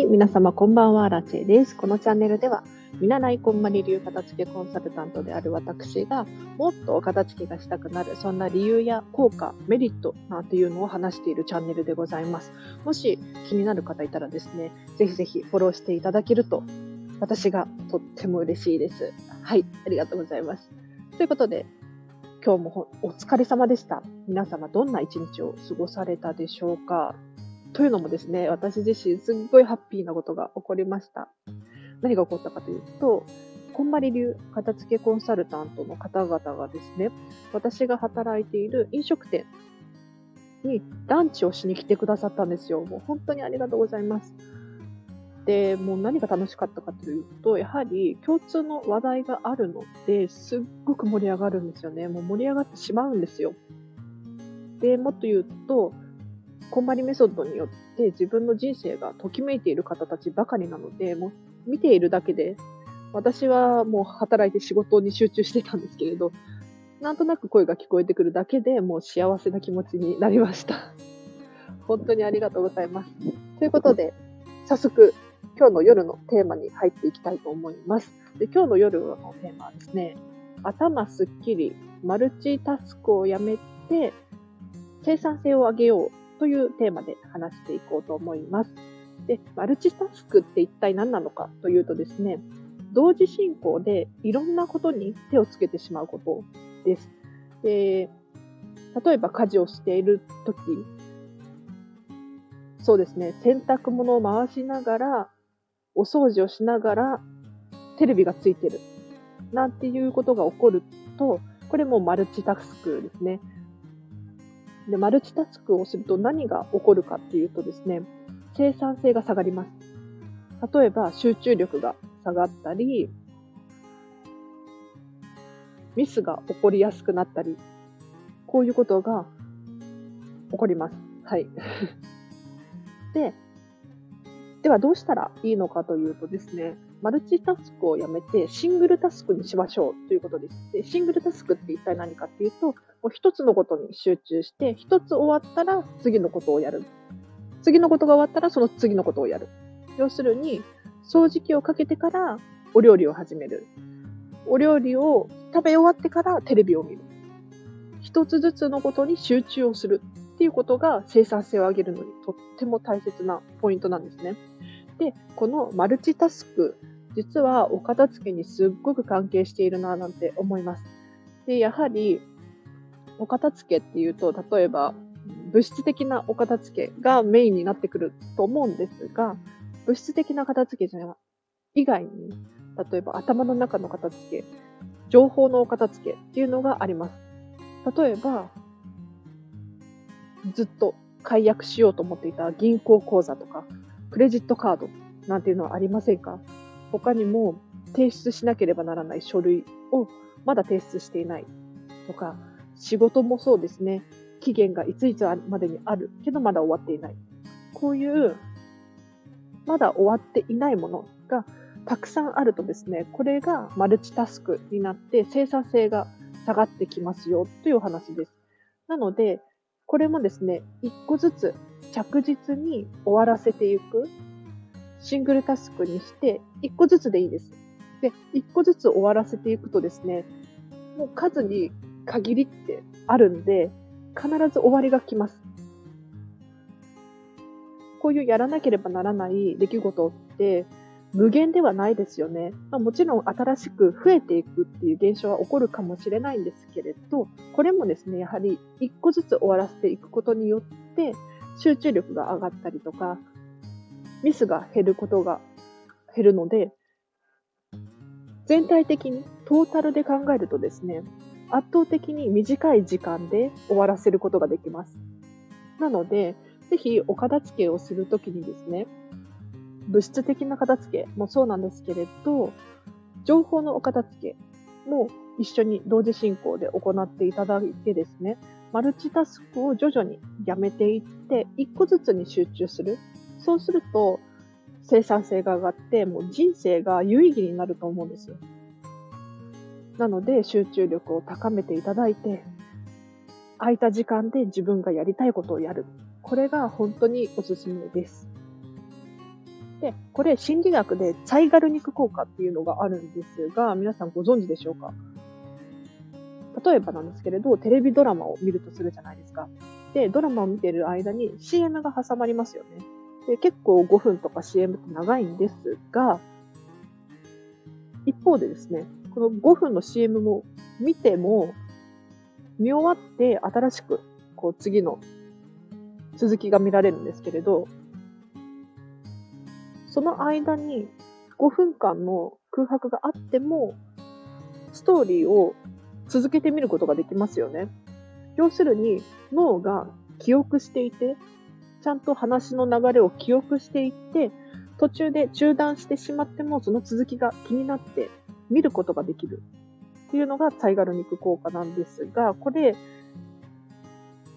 い、皆様こんばんは、ラチェです。このチャンネルでは、見習いこんまり流片付けコンサルタントである私が、もっとお片付けがしたくなる、そんな理由や効果、メリットなんていうのを話しているチャンネルでございます。もし気になる方いたらですね、ぜひぜひフォローしていただけると、私がとっても嬉しいです。はい、ありがとうございます。ということで、今日もお疲れ様でした。皆様どんな一日を過ごされたでしょうか？というのもですね、私自身すっごいハッピーなことが起こりました。何が起こったかというと、こんまり流片付けコンサルタントの方々がですね、私が働いている飲食店にランチをしに来てくださったんですよ。もう本当にありがとうございます。で、もう何が楽しかったかというと、やはり共通の話題があるので、すっごく盛り上がるんですよね。もう盛り上がってしまうんですよ。で、もっと言うと、こんまりメソッドによって自分の人生がときめいている方たちばかりなので、もう見ているだけで、私はもう働いて仕事に集中してたんですけれど、なんとなく声が聞こえてくるだけでもう幸せな気持ちになりました。本当にありがとうございます。ということで、早速、今日の夜のテーマに入っていきたいと思います。で今日の夜のテーマはですね、頭すっきり、マルチタスクをやめて、生産性を上げようというテーマで話していこうと思います。で、マルチタスクって一体何なのかというとですね、同時進行でいろんなことに手をつけてしまうことです。で例えば家事をしているとき、そうですね、洗濯物を回しながら、お掃除をしながら、テレビがついてる。なんていうことが起こると、これもマルチタスクですね。で、マルチタスクをすると何が起こるかっていうとですね、生産性が下がります。例えば、集中力が下がったり、ミスが起こりやすくなったり、こういうことが起こります。はい。で、ではどうしたらいいのかというとですね、マルチタスクをやめてシングルタスクにしましょうということです。でシングルタスクって一体何かっていうと、もう一つのことに集中して、一つ終わったら次のことをやる。次のことが終わったらその次のことをやる。要するに、掃除機をかけてからお料理を始める。お料理を食べ終わってからテレビを見る。一つずつのことに集中をするっていうことが生産性を上げるのにとっても大切なポイントなんですね。で、このマルチタスク実はお片付けにすっごく関係しているななんて思います。で、やはり、お片付けっていうと、例えば、物質的なお片付けがメインになってくると思うんですが、物質的な片付けじゃ以外に、例えば頭の中の片付け、情報のお片付けっていうのがあります。例えば、ずっと解約しようと思っていた銀行口座とか、クレジットカードなんていうのはありませんか？他にも提出しなければならない書類をまだ提出していないとか、仕事もそうですね。期限がいついつまでにあるけどまだ終わっていない。こういうまだ終わっていないものがたくさんあるとですね、これがマルチタスクになって生産性が下がってきますよというお話です。なので、これもですね、一個ずつ着実に終わらせていくシングルタスクにして、一個ずつでいいです。で、一個ずつ終わらせていくとですね、もう数に限りってあるんで、必ず終わりが来ます。こういうやらなければならない出来事って無限ではないですよね。まあ、もちろん新しく増えていくっていう現象は起こるかもしれないんですけれど、これもですね、やはり一個ずつ終わらせていくことによって集中力が上がったりとか、ミスが減ることが減るので、全体的にトータルで考えるとですね、圧倒的に短い時間で終わらせることができます。なので、ぜひお片付けをするときにですね、物質的な片付けもそうなんですけれど、情報のお片付けも一緒に同時進行で行っていただいてですね、マルチタスクを徐々にやめていって、一個ずつに集中する。そうすると、生産性が上がって、もう人生が有意義になると思うんですよ。なので、集中力を高めていただいて、空いた時間で自分がやりたいことをやる。これが本当におすすめです。で、これ心理学でサイガル肉効果っていうのがあるんですが、皆さんご存知でしょうか？例えばなんですけれど、テレビドラマを見るとするじゃないですか。で、ドラマを見ている間に CM が挟まりますよね。で、結構5分とか CM って長いんですが、一方でですね、この5分の CM も見ても、見終わって新しく、こう次の続きが見られるんですけれど、その間に5分間の空白があっても、ストーリーを続けてみることができますよね。要するに脳が記憶していて、ちゃんと話の流れを記憶していって、途中で中断してしまってもその続きが気になって見ることができるっていうのがサイガル肉効果なんですが、これ、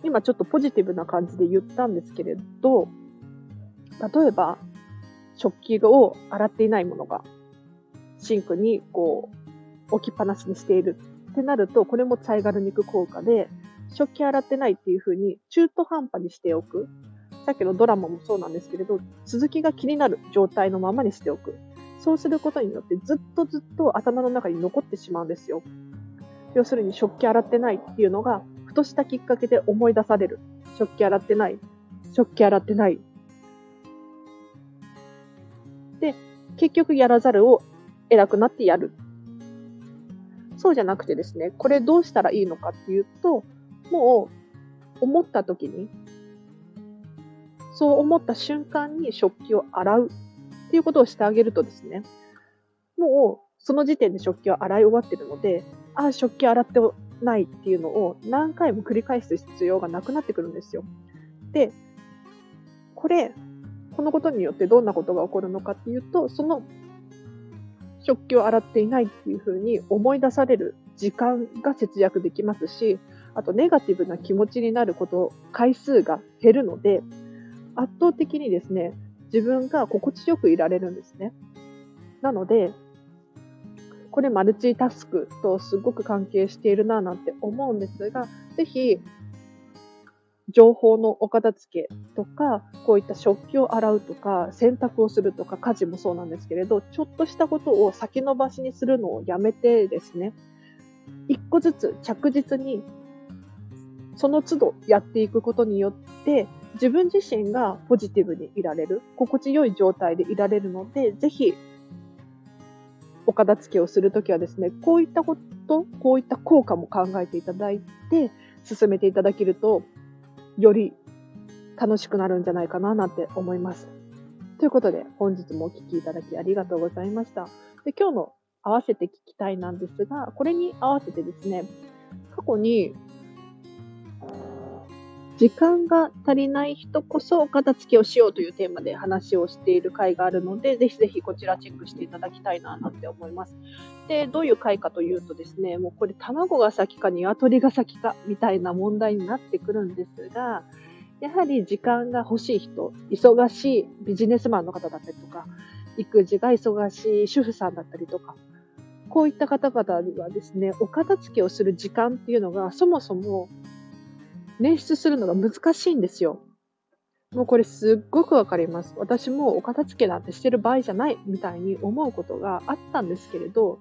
今ちょっとポジティブな感じで言ったんですけれど、例えば、食器を洗っていないものが、シンクにこう、置きっぱなしにしているってなると、これもサイガル肉効果で、食器洗ってないっていう風に中途半端にしておく。さっきのドラマもそうなんですけれど、続きが気になる状態のままにしておく。そうすることによってずっとずっと頭の中に残ってしまうんですよ。要するに食器洗ってないっていうのが、ふとしたきっかけで思い出される。食器洗ってない。食器洗ってない。で、結局やらざるを偉くなってやる。そうじゃなくてですね、これどうしたらいいのかっていうと、もう思った時にそう思った瞬間に食器を洗うっていうことをしてあげるとですね、もうその時点で食器を洗い終わってるので、ああ、食器洗ってないっていうのを何回も繰り返す必要がなくなってくるんですよ。で、これ、このことによってどんなことが起こるのかっていうと、その食器を洗っていないっていうふうに思い出される時間が節約できますし、あとネガティブな気持ちになること、回数が減るので、圧倒的にですね、自分が心地よくいられるんですね。なので、これマルチタスクとすごく関係しているななんて思うんですが、ぜひ、情報のお片付けとか、こういった食器を洗うとか、洗濯をするとか、家事もそうなんですけれど、ちょっとしたことを先延ばしにするのをやめてですね、一個ずつ着実に、その都度やっていくことによって、自分自身がポジティブにいられる、心地よい状態でいられるので、ぜひ、お片付けをするときはですね、こういったこと、こういった効果も考えていただいて、進めていただけると、より楽しくなるんじゃないかななんて思います。ということで、本日もお聴きいただきありがとうございました。で今日の合わせて聞きたいなんですが、これに合わせてですね、過去に時間が足りない人こそお片付けをしようというテーマで話をしている回があるので、ぜひぜひこちらチェックしていただきたいななんて思います。で、どういう回かというとですね、もうこれ卵が先か鶏が先かみたいな問題になってくるんですが、やはり時間が欲しい人、忙しいビジネスマンの方だったりとか、育児が忙しい主婦さんだったりとか、こういった方々にはですね、お片付けをする時間っていうのがそもそも捻出するのが難しいんですよ。もうこれすっごくわかります。私もお片付けなんてしてる場合じゃないみたいに思うことがあったんですけれど、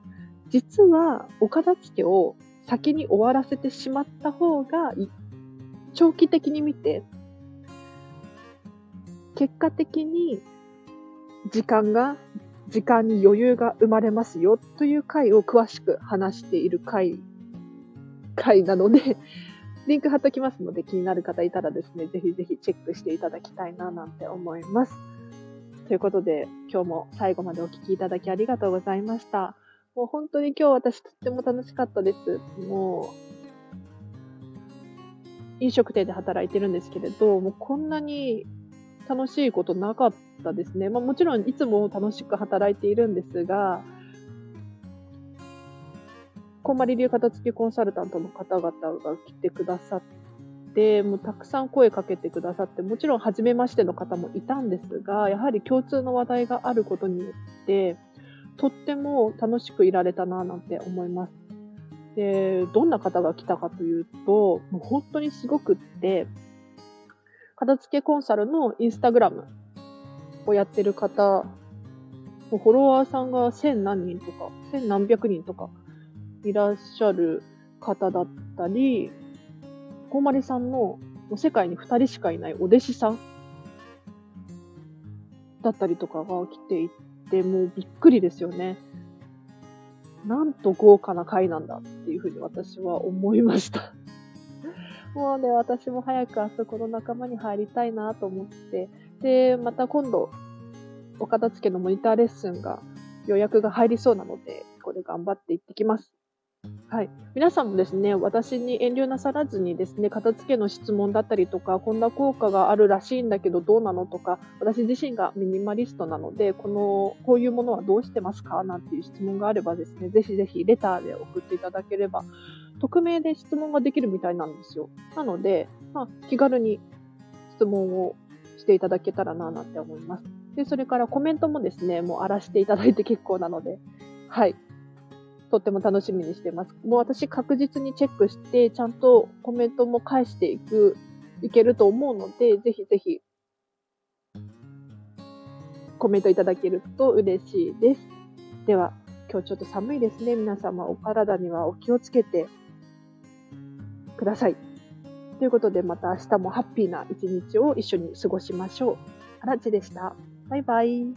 実はお片付けを先に終わらせてしまった方が、長期的に見て、結果的に時間が、時間に余裕が生まれますよという回を詳しく話している回、回なので、リンク貼っときますので気になる方いたらですね、ぜひぜひチェックしていただきたいななんて思います。ということで、今日も最後までお聴きいただきありがとうございました。もう本当に今日私とっても楽しかったです。もう、飲食店で働いてるんですけれど、もうこんなに楽しいことなかったですね。まあもちろんいつも楽しく働いているんですが、こんまり流片付けコンサルタントの方々が来てくださって、もうたくさん声かけてくださって、もちろん初めましての方もいたんですが、やはり共通の話題があることによって、とっても楽しくいられたななんて思います。で、どんな方が来たかというと、もう本当にすごくって、片付けコンサルのインスタグラムをやってる方、フォロワーさんが千何人とか、千何百人とかいらっしゃる方だったり、こうまりさんの世界に2人しかいないお弟子さんだったりとかが来ていて、もうびっくりですよね。なんと豪華な会なんだっていうふうに私は思いました。もうね、私も早くあそこの仲間に入りたいなと思って、で、また今度、お片付けのモニターレッスンが予約が入りそうなので、これ頑張って行ってきます。はい。皆さんもですね、私に遠慮なさらずにですね、片付けの質問だったりとか、こんな効果があるらしいんだけどどうなのとか、私自身がミニマリストなので、この、こういうものはどうしてますか？なんていう質問があればですね、ぜひぜひレターで送っていただければ、匿名で質問ができるみたいなんですよ。なので、まあ、気軽に質問をしていただけたらな、なんて思います。で、それからコメントもですね、もう荒らしていただいて結構なので、はい。とっても楽しみにしてます。もう私確実にチェックして、ちゃんとコメントも返していく、いけると思うので、ぜひぜひ、コメントいただけると嬉しいです。では、今日ちょっと寒いですね。皆様お体にはお気をつけてください。ということで、また明日もハッピーな一日を一緒に過ごしましょう。あらちでした。バイバイ。